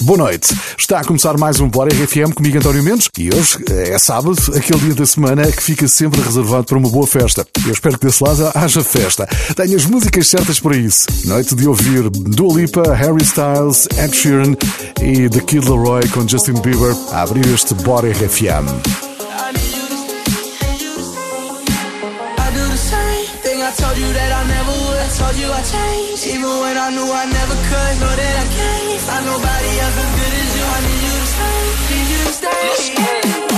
Boa noite. Está a começar mais um Bora RFM comigo, António Mendes. E hoje é sábado, aquele dia da semana que fica sempre reservado para uma boa festa. Eu espero que desse lado haja festa. Tenho as músicas certas para isso. Noite de ouvir Dua Lipa, Harry Styles, Ed Sheeran e The Kid Leroy com Justin Bieber a abrir este Bora RFM. Told you I changed, even when I knew I never could. Know that I can't nobody else as good as you. I need you to stay, need you to stay.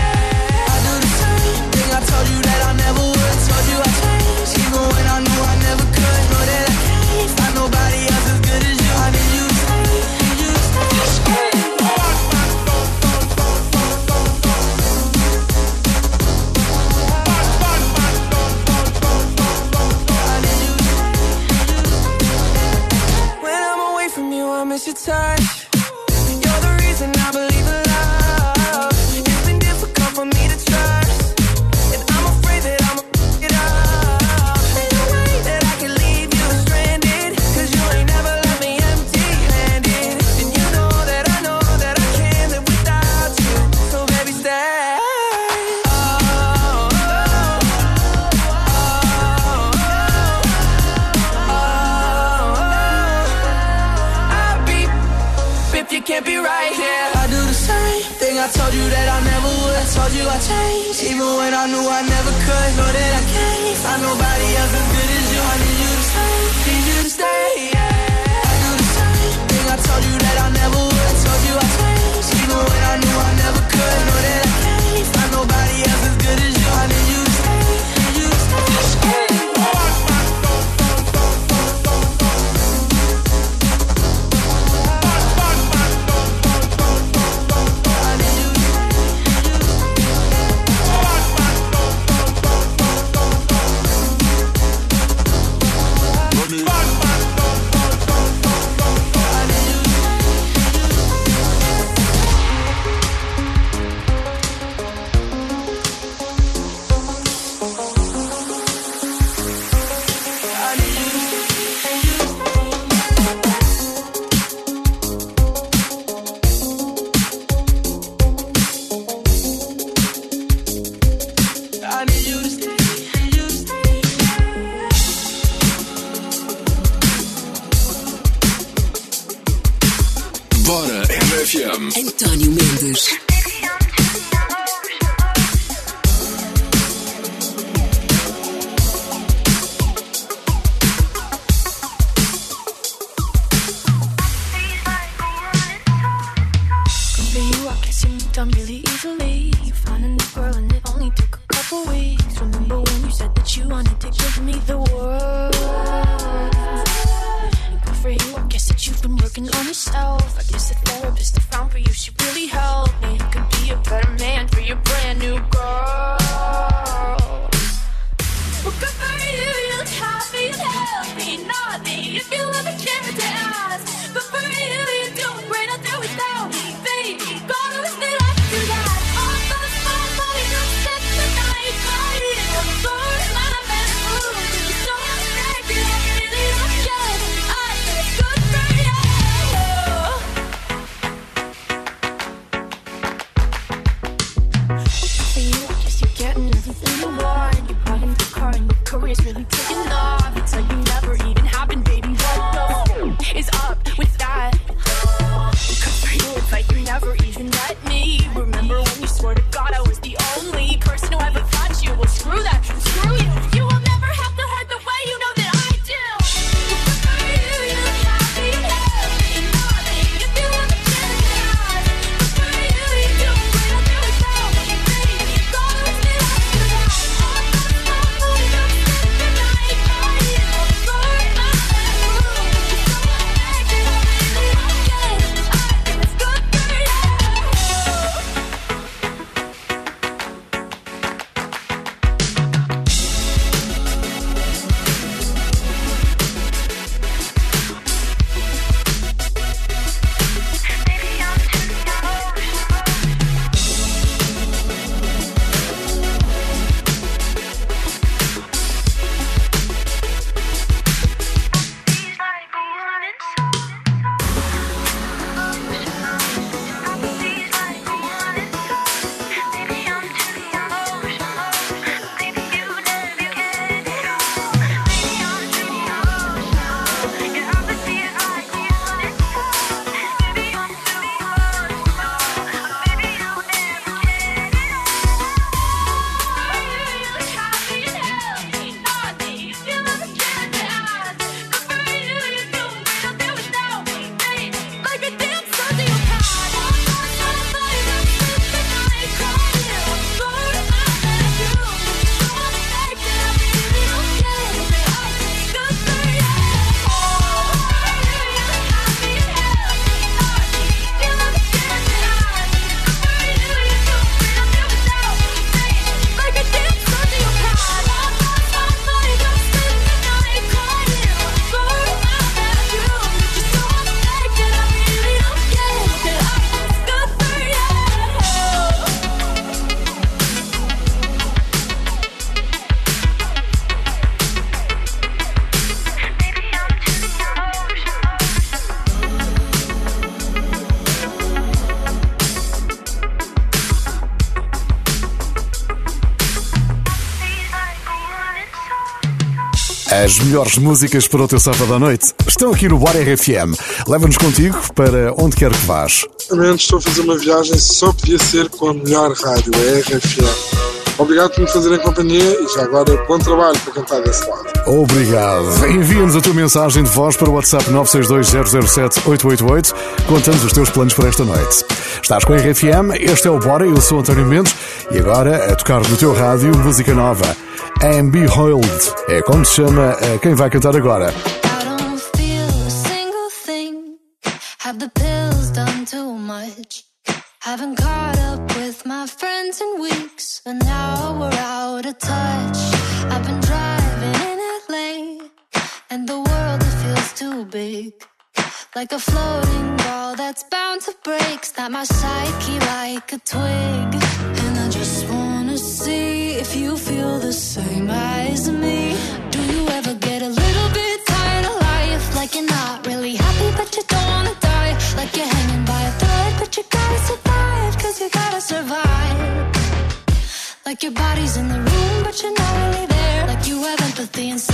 Melhores músicas para o teu sábado à noite estão aqui no Bora RFM. Leva-nos contigo para onde quer que vás. Estou a fazer uma viagem, só podia ser com a melhor rádio, a RFM. Obrigado por me fazerem companhia e já agora bom trabalho para cantar desse lado. Obrigado. Envia-nos a tua mensagem de voz para o WhatsApp 962-007-888 contando os teus planos para esta noite. Estás com a RFM, este é o Bora, eu sou António Mendes e agora a tocar no teu rádio música nova. Em Beihold é como se chama quem vai cantar agora. Haven't caught up with my friends in weeks, and now we're out of touch. I've been driving in LA, and the world it feels too big. Like a floating ball that's bound to break. Snap my psyche like a twig. And I just wanna see if you feel the same as me. Do you ever get a little bit tired of life? Like you're not really happy, but you don't wanna die. Like you're hanging by a thread, but you gotta survive. Cause you gotta survive. Like your body's in the room, but you're not really there. Like you have empathy inside,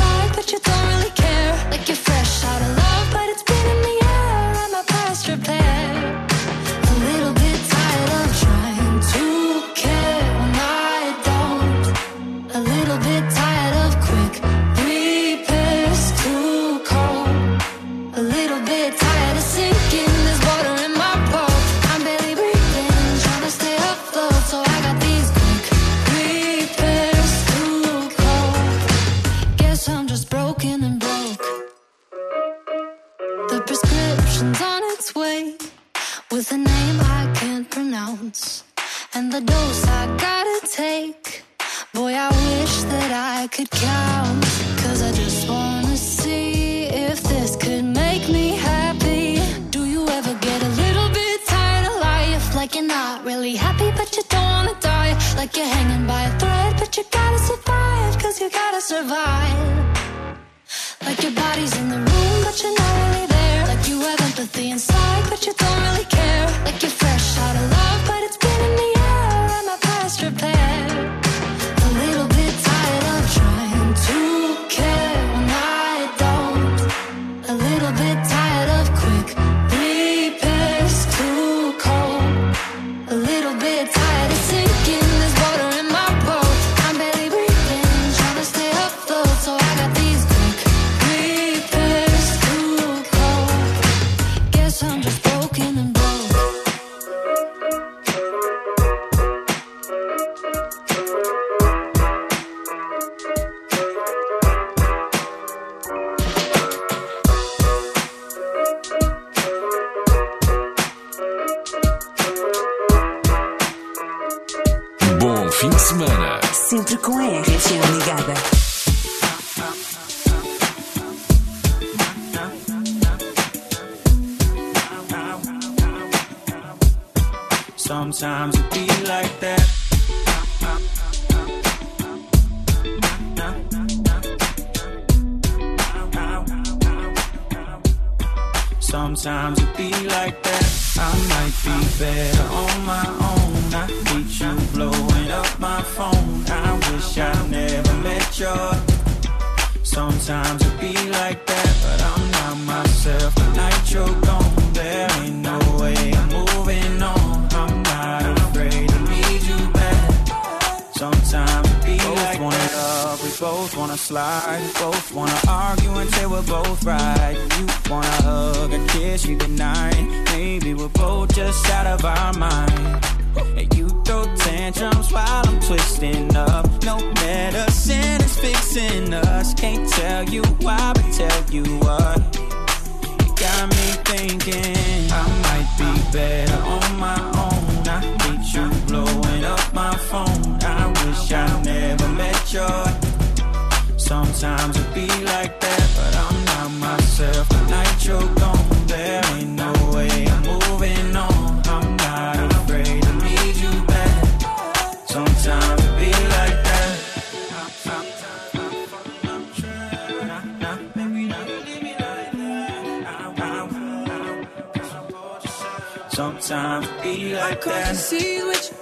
Could count. Cause I just wanna see if this could make me happy. Do you ever get a little bit tired of life? Like you're not really happy, but you don't wanna die. Like you're hanging by a thread, but you gotta survive. Cause you gotta survive. Like your body's in the room, but you're not really there. Like you have empathy inside, but you don't really care. Sometimes it be like that. Sometimes it be like that. I might be better on my own. I hate you blowing up my phone. I wish I never met you. Sometimes it be like that, but I'm not myself. The night you're gone, there ain't no way I'm moving Sometimes it be both like wanna love, we both wanna slide, we both wanna argue until we're both right. You wanna hug and kiss you goodnight. Maybe we're both just out of our mind. And you throw tantrums while I'm twisting up. No medicine is fixing us. Can't tell you why, but tell you what. You got me thinking I might be better on my own. I you blowing up my phone. I wish I never met you. Sometimes it be like that, but I'm not myself. The night you're gone, Sometimes be like the that. seas with you.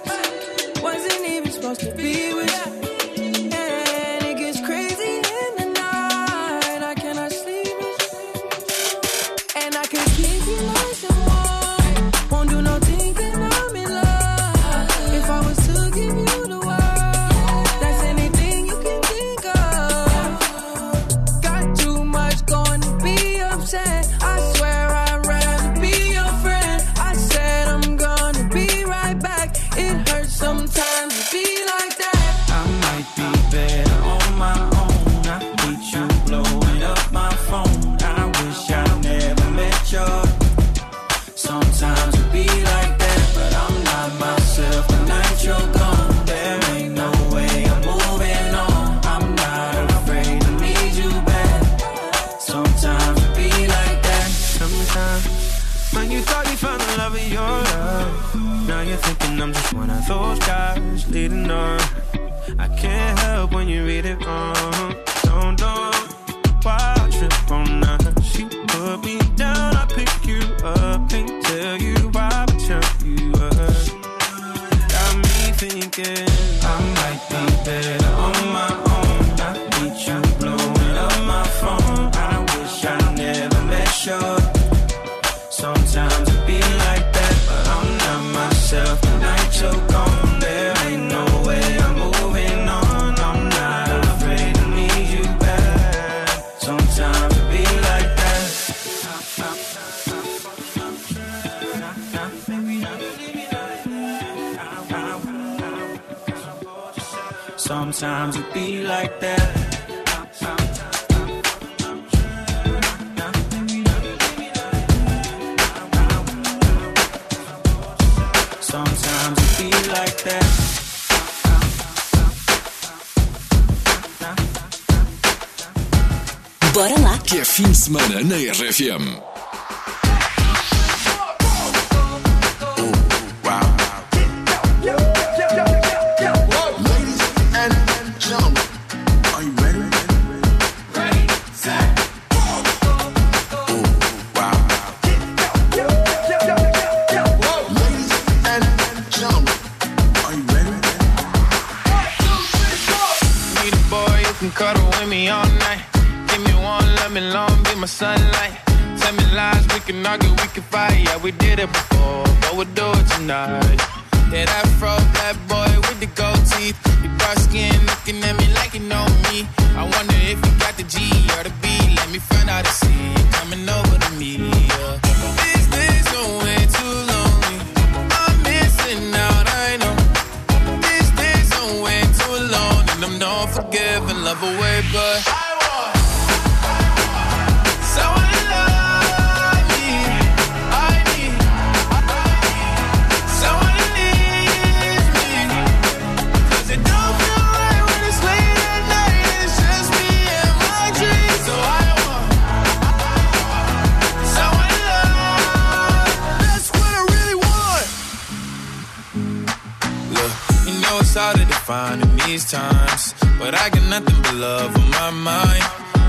You semana na RFM. Can argue, we can fight. Yeah, we did it before, but we'll do it tonight. Yeah, that fro black boy with the gold teeth. Your dark skin looking at me like you know me. I wonder if you got the G or the B. Let me find out and see you coming over to me. Yeah. These days way too lonely. I'm missing out, I know. These days way too alone and I'm not forgiving, love away, but I define in these times, but I got nothing but love on my mind.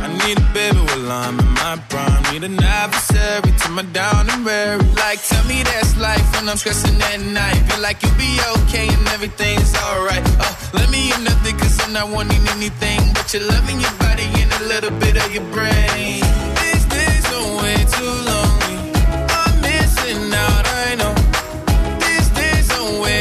I need a baby while I'm in my prime. Need an adversary to my down and weary. Like, tell me that's life when I'm stressing at night. Feel like you'll be okay and everything's alright. Uh, let me in nothing cause I'm not wanting anything but your love in your body and a little bit of your brain. These days are way too lonely. I'm missing out, I know. These days I'm way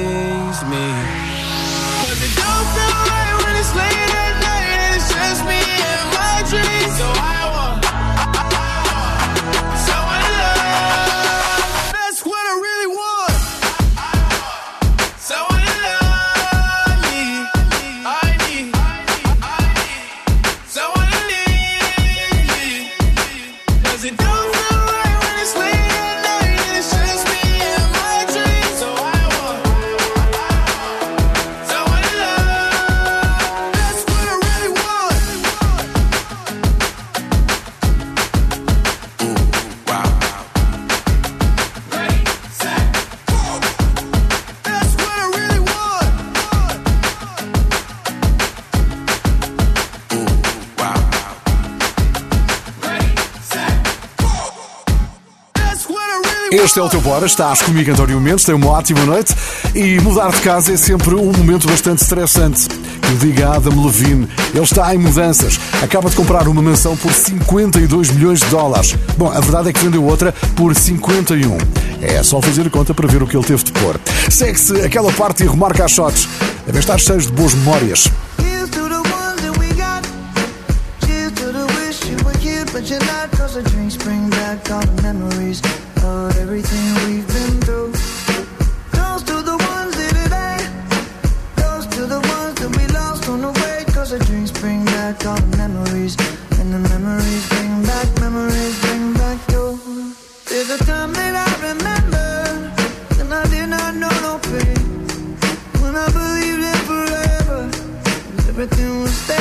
Este é o Teu Bora, estás comigo António Mendes, tenha uma ótima noite e mudar de casa é sempre um momento bastante estressante. Que diga a Adam Levine, ele está em mudanças, acaba de comprar uma mansão por 52 milhões de dólares. Bom, a verdade é que vendeu outra por 51. É só fazer conta para ver o que ele teve de pôr. Segue-se aquela parte e remarca as caixotes. Devem estar cheio de boas memórias. Cheers everything was there.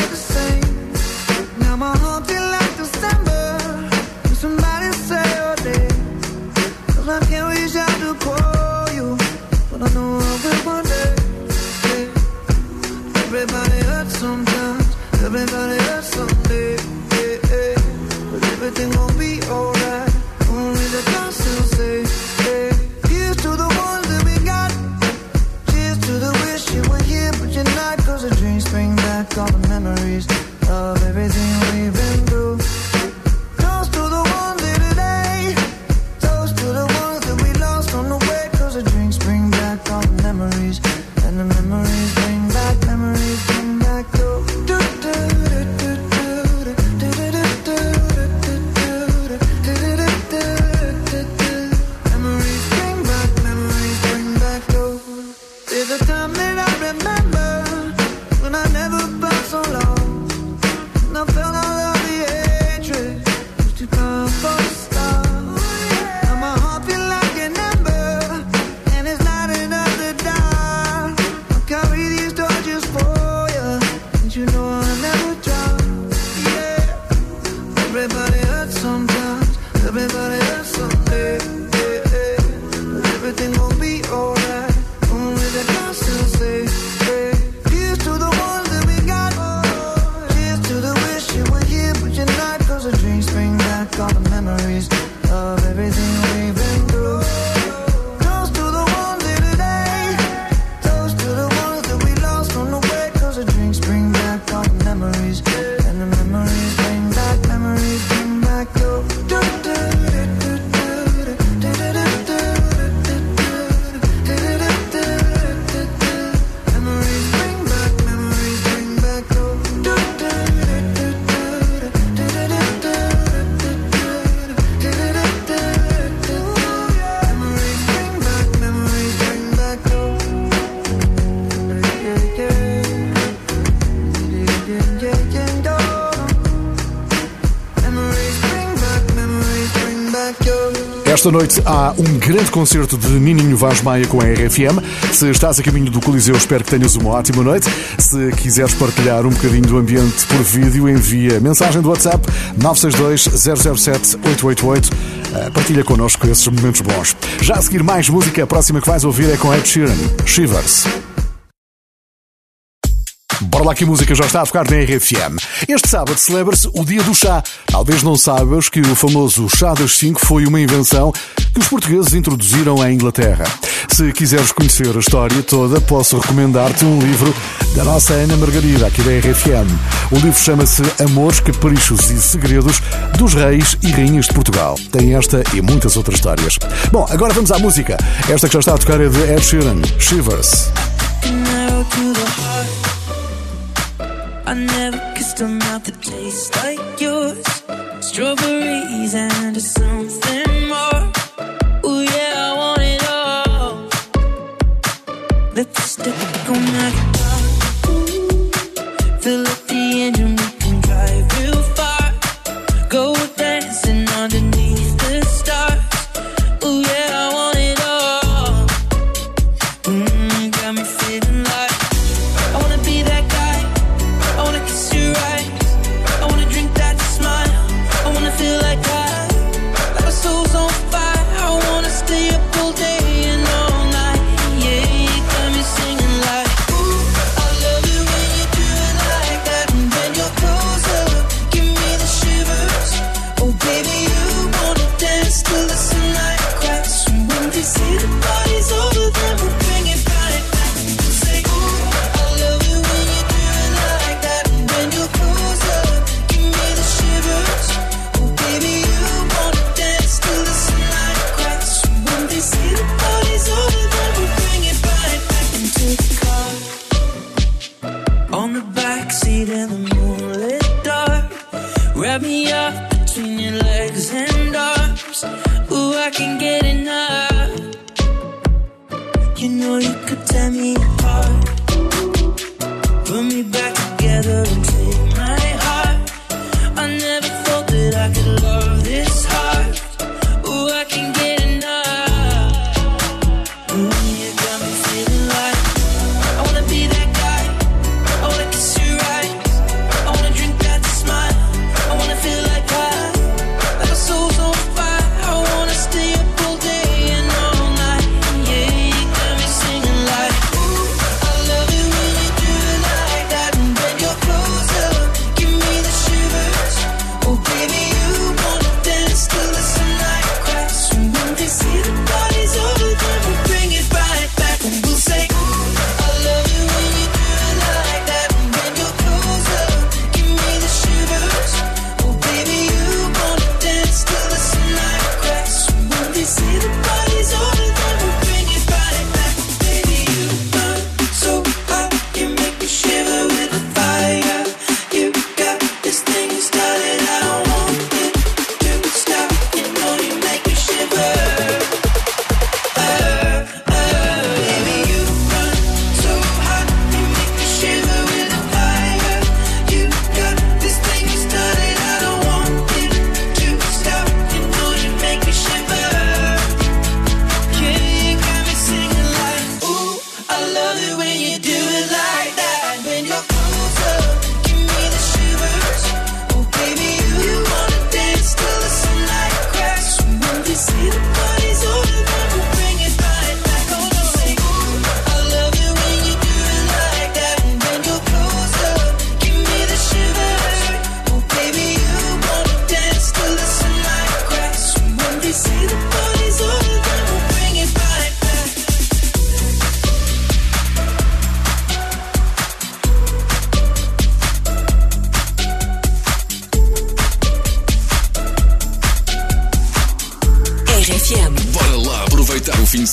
Esta noite há um grande concerto de Nininho Vaz Maia com a RFM. Se estás a caminho do Coliseu, espero que tenhas uma ótima noite. Se quiseres partilhar um bocadinho do ambiente por vídeo, envia mensagem do WhatsApp 962-007-888. Ah, partilha connosco esses momentos bons. Já a seguir, mais música. A próxima que vais ouvir é com Ed Sheeran, Shivers. Bora lá que a música já está a tocar na RFM. Este sábado celebra-se o Dia do Chá. Talvez não saibas que o famoso Chá das 5 foi uma invenção que os portugueses introduziram à Inglaterra. Se quiseres conhecer a história toda, posso recomendar-te um livro da nossa Ana Margarida, aqui da RFM. O livro chama-se Amores, Caprichos e Segredos dos Reis e Rainhas de Portugal. Tem esta e muitas outras histórias. Bom, agora vamos à música. Esta que já está a tocar é de Ed Sheeran, Shivers. I never kissed a mouth that tastes like yours. Strawberries and something more. Oh yeah, I want it all. Let's stick on that.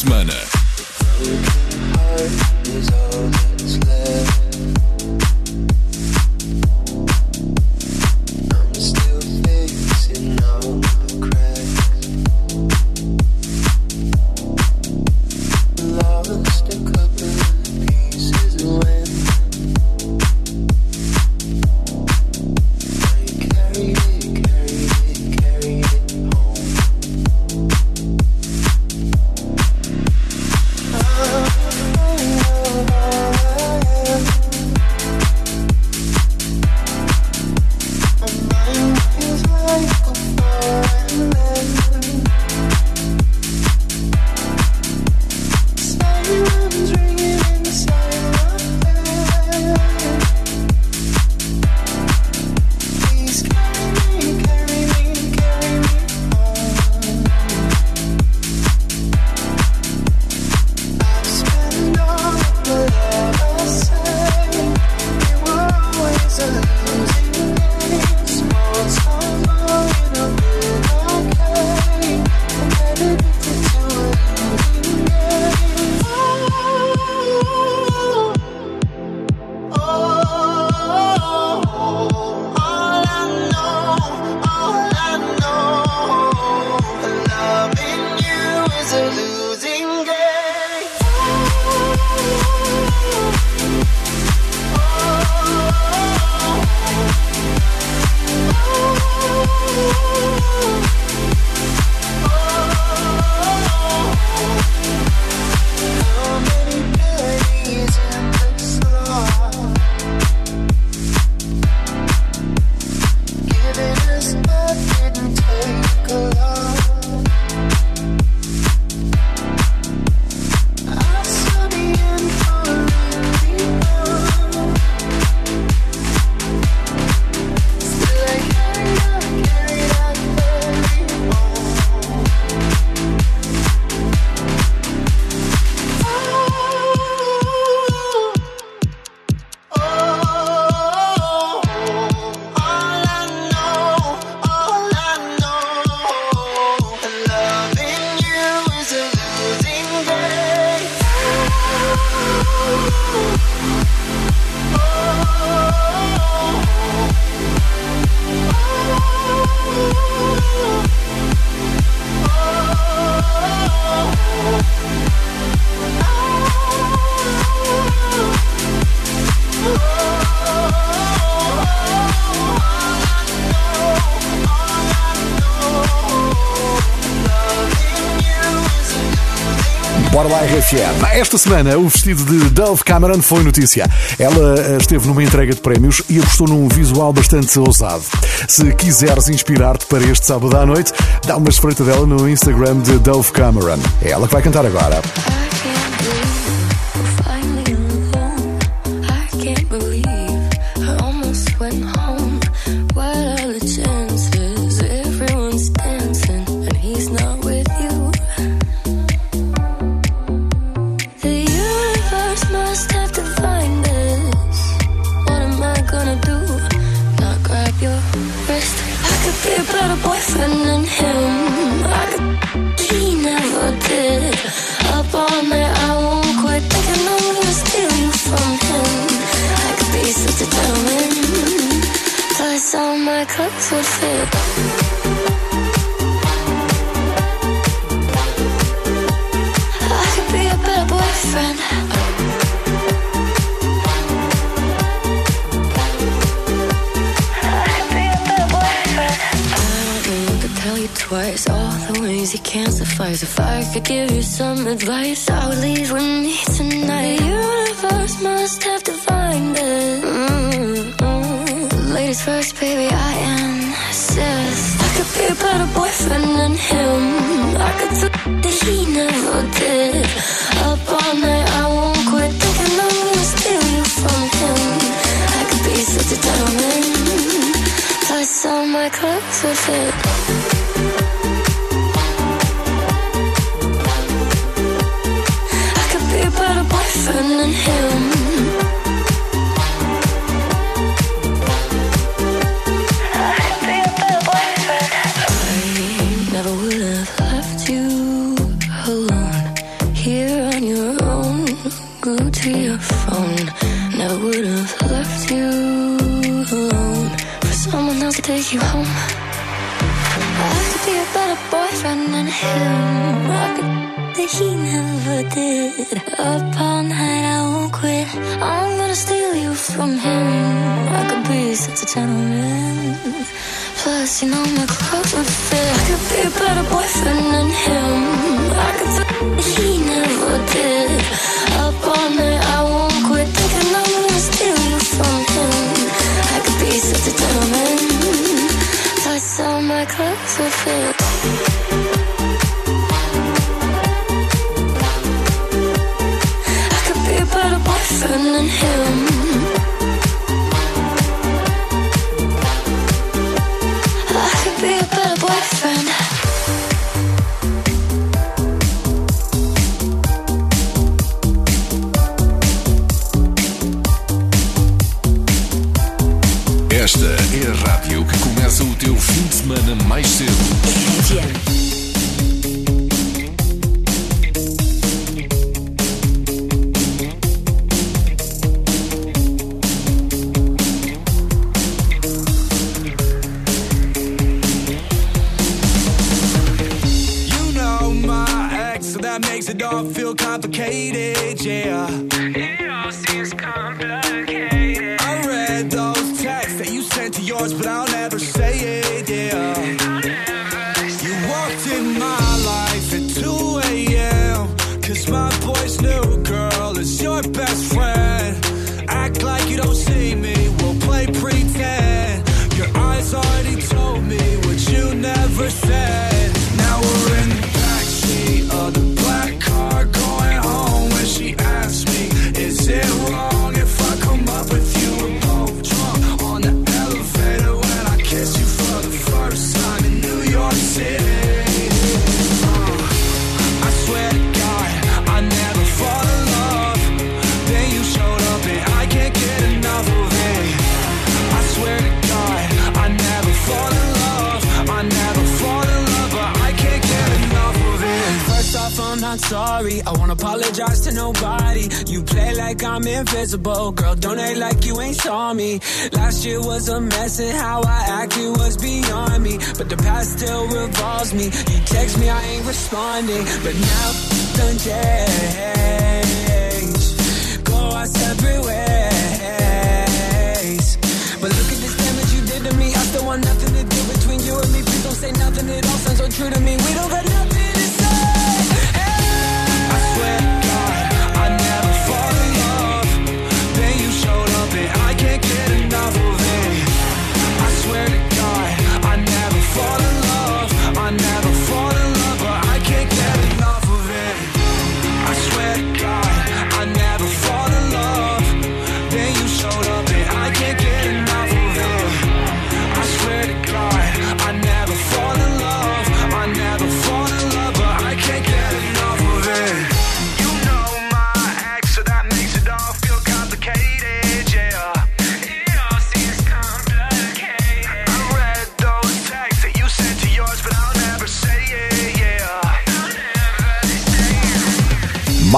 To Oh. Bora lá, RFM. Esta semana, o vestido de Dove Cameron foi notícia. Ela eh, esteve numa entrega de prémios e apostou num visual bastante ousado. Se quiseres inspirar-te para este sábado à noite, dá uma espreita dela no Instagram de Dove Cameron. É ela que vai cantar agora. To tell you twice all the ways you can't suffice. If I could give you some advice, I would leave with me tonight. The universe must have defined it. First, baby, I insist. I could be a better boyfriend than him. I could do that he never did. Up all night, I won't quit thinking I'm gonna steal you from him. I could be such a gentleman. Plus all my clothes would fit. Take you home. I could be a better boyfriend than him. I could that he never did. Up all night, I won't quit. I'm gonna steal you from him. I could be such a gentleman. Plus, you know my clothes would fit. I could be a better boyfriend than him. I could that he never did. Boyfriend than him. It all feel complicated, yeah. It all seems complicated. I read those texts that you sent to yours, but I'll sorry. I won't apologize to nobody. You play like I'm invisible. Girl, don't act like you ain't saw me. Last year was a mess, and how I acted was beyond me. But the past still revolves me. You text me, I ain't responding. But now, done change. Go our separate ways. But look at this damage you did to me. I still want nothing to do between you and me. Please don't say nothing. It all sounds so true to me. We don't got nothing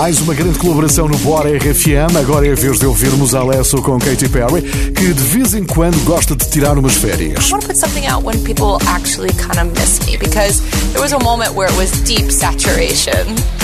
Mais uma grande colaboração no Bora RFM. Agora é a vez de ouvirmos Alesso com Katy Perry, que de vez em quando gosta de tirar umas férias. I want to put something out when people actually kind of miss me because there was a moment where it was deep saturation.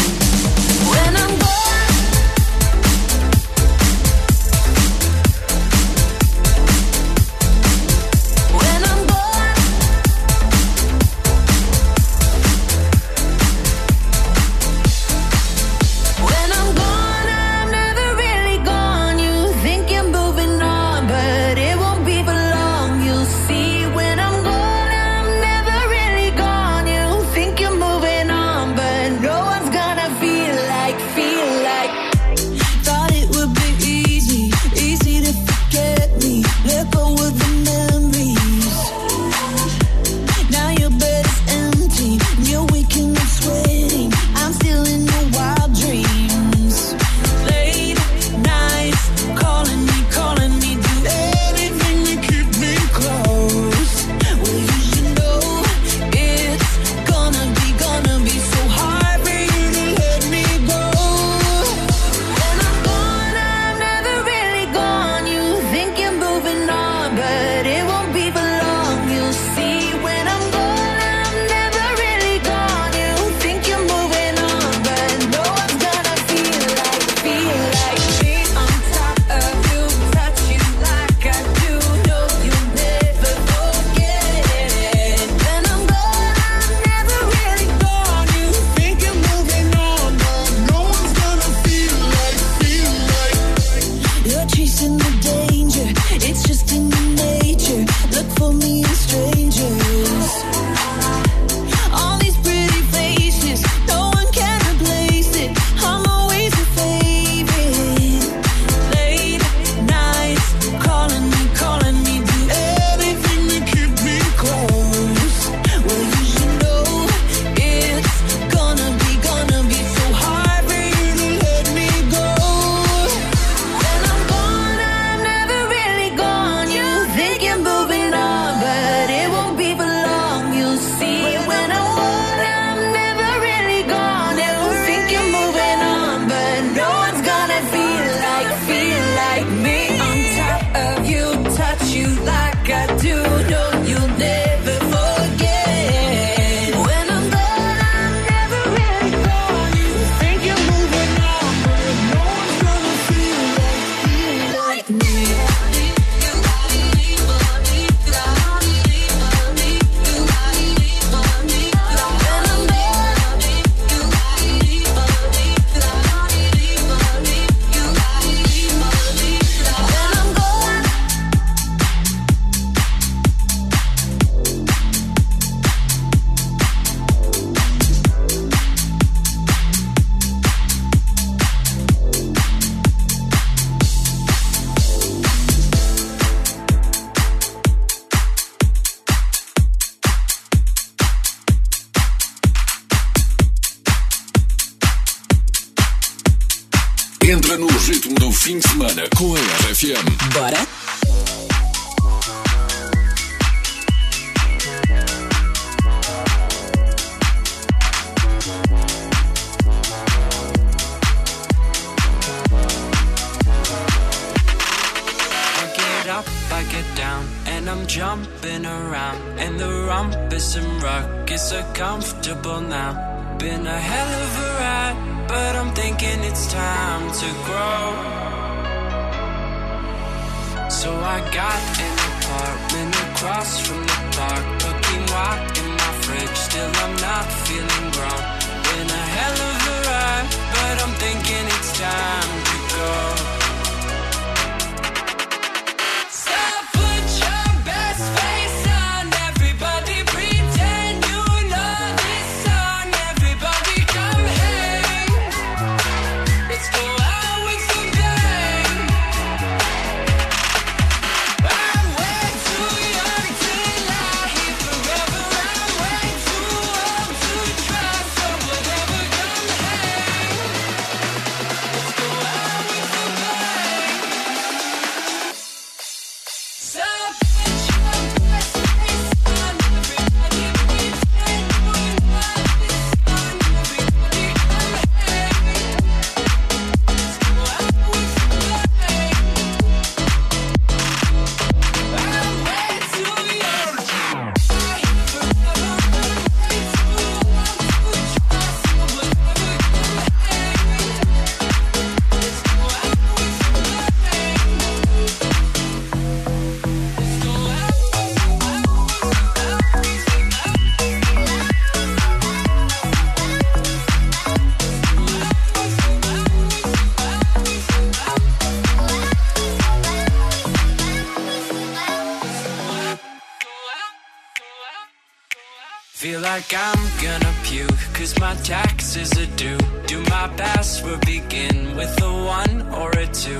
Feel like I'm gonna puke, cause my taxes are due. Do my password begin with a one or a two?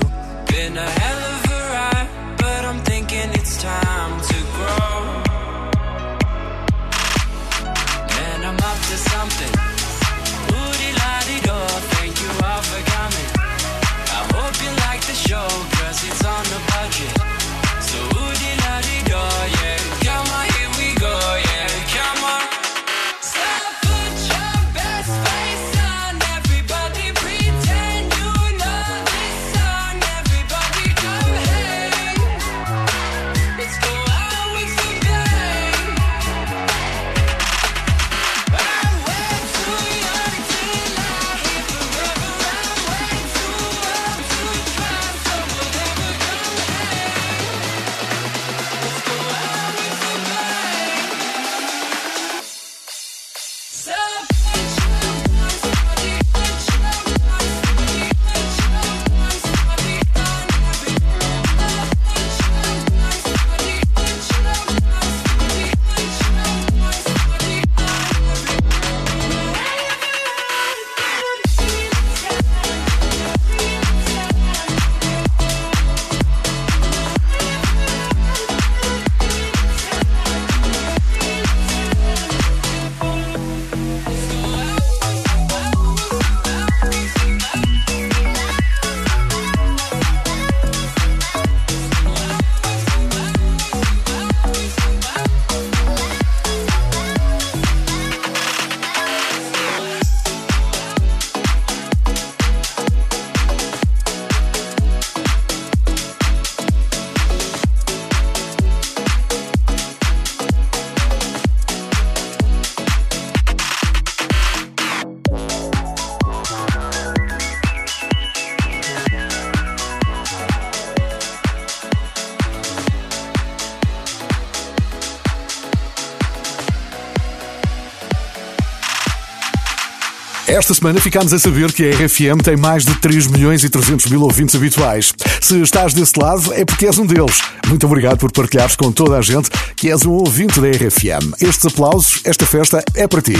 Been a hell of a ride, but I'm thinking it's time to. Esta semana ficámos a saber que a RFM tem mais de 3 milhões e 300 mil ouvintes habituais. Se estás desse lado, é porque és um deles. Muito obrigado por partilhares com toda a gente que és um ouvinte da RFM. Estes aplausos, esta festa é para ti.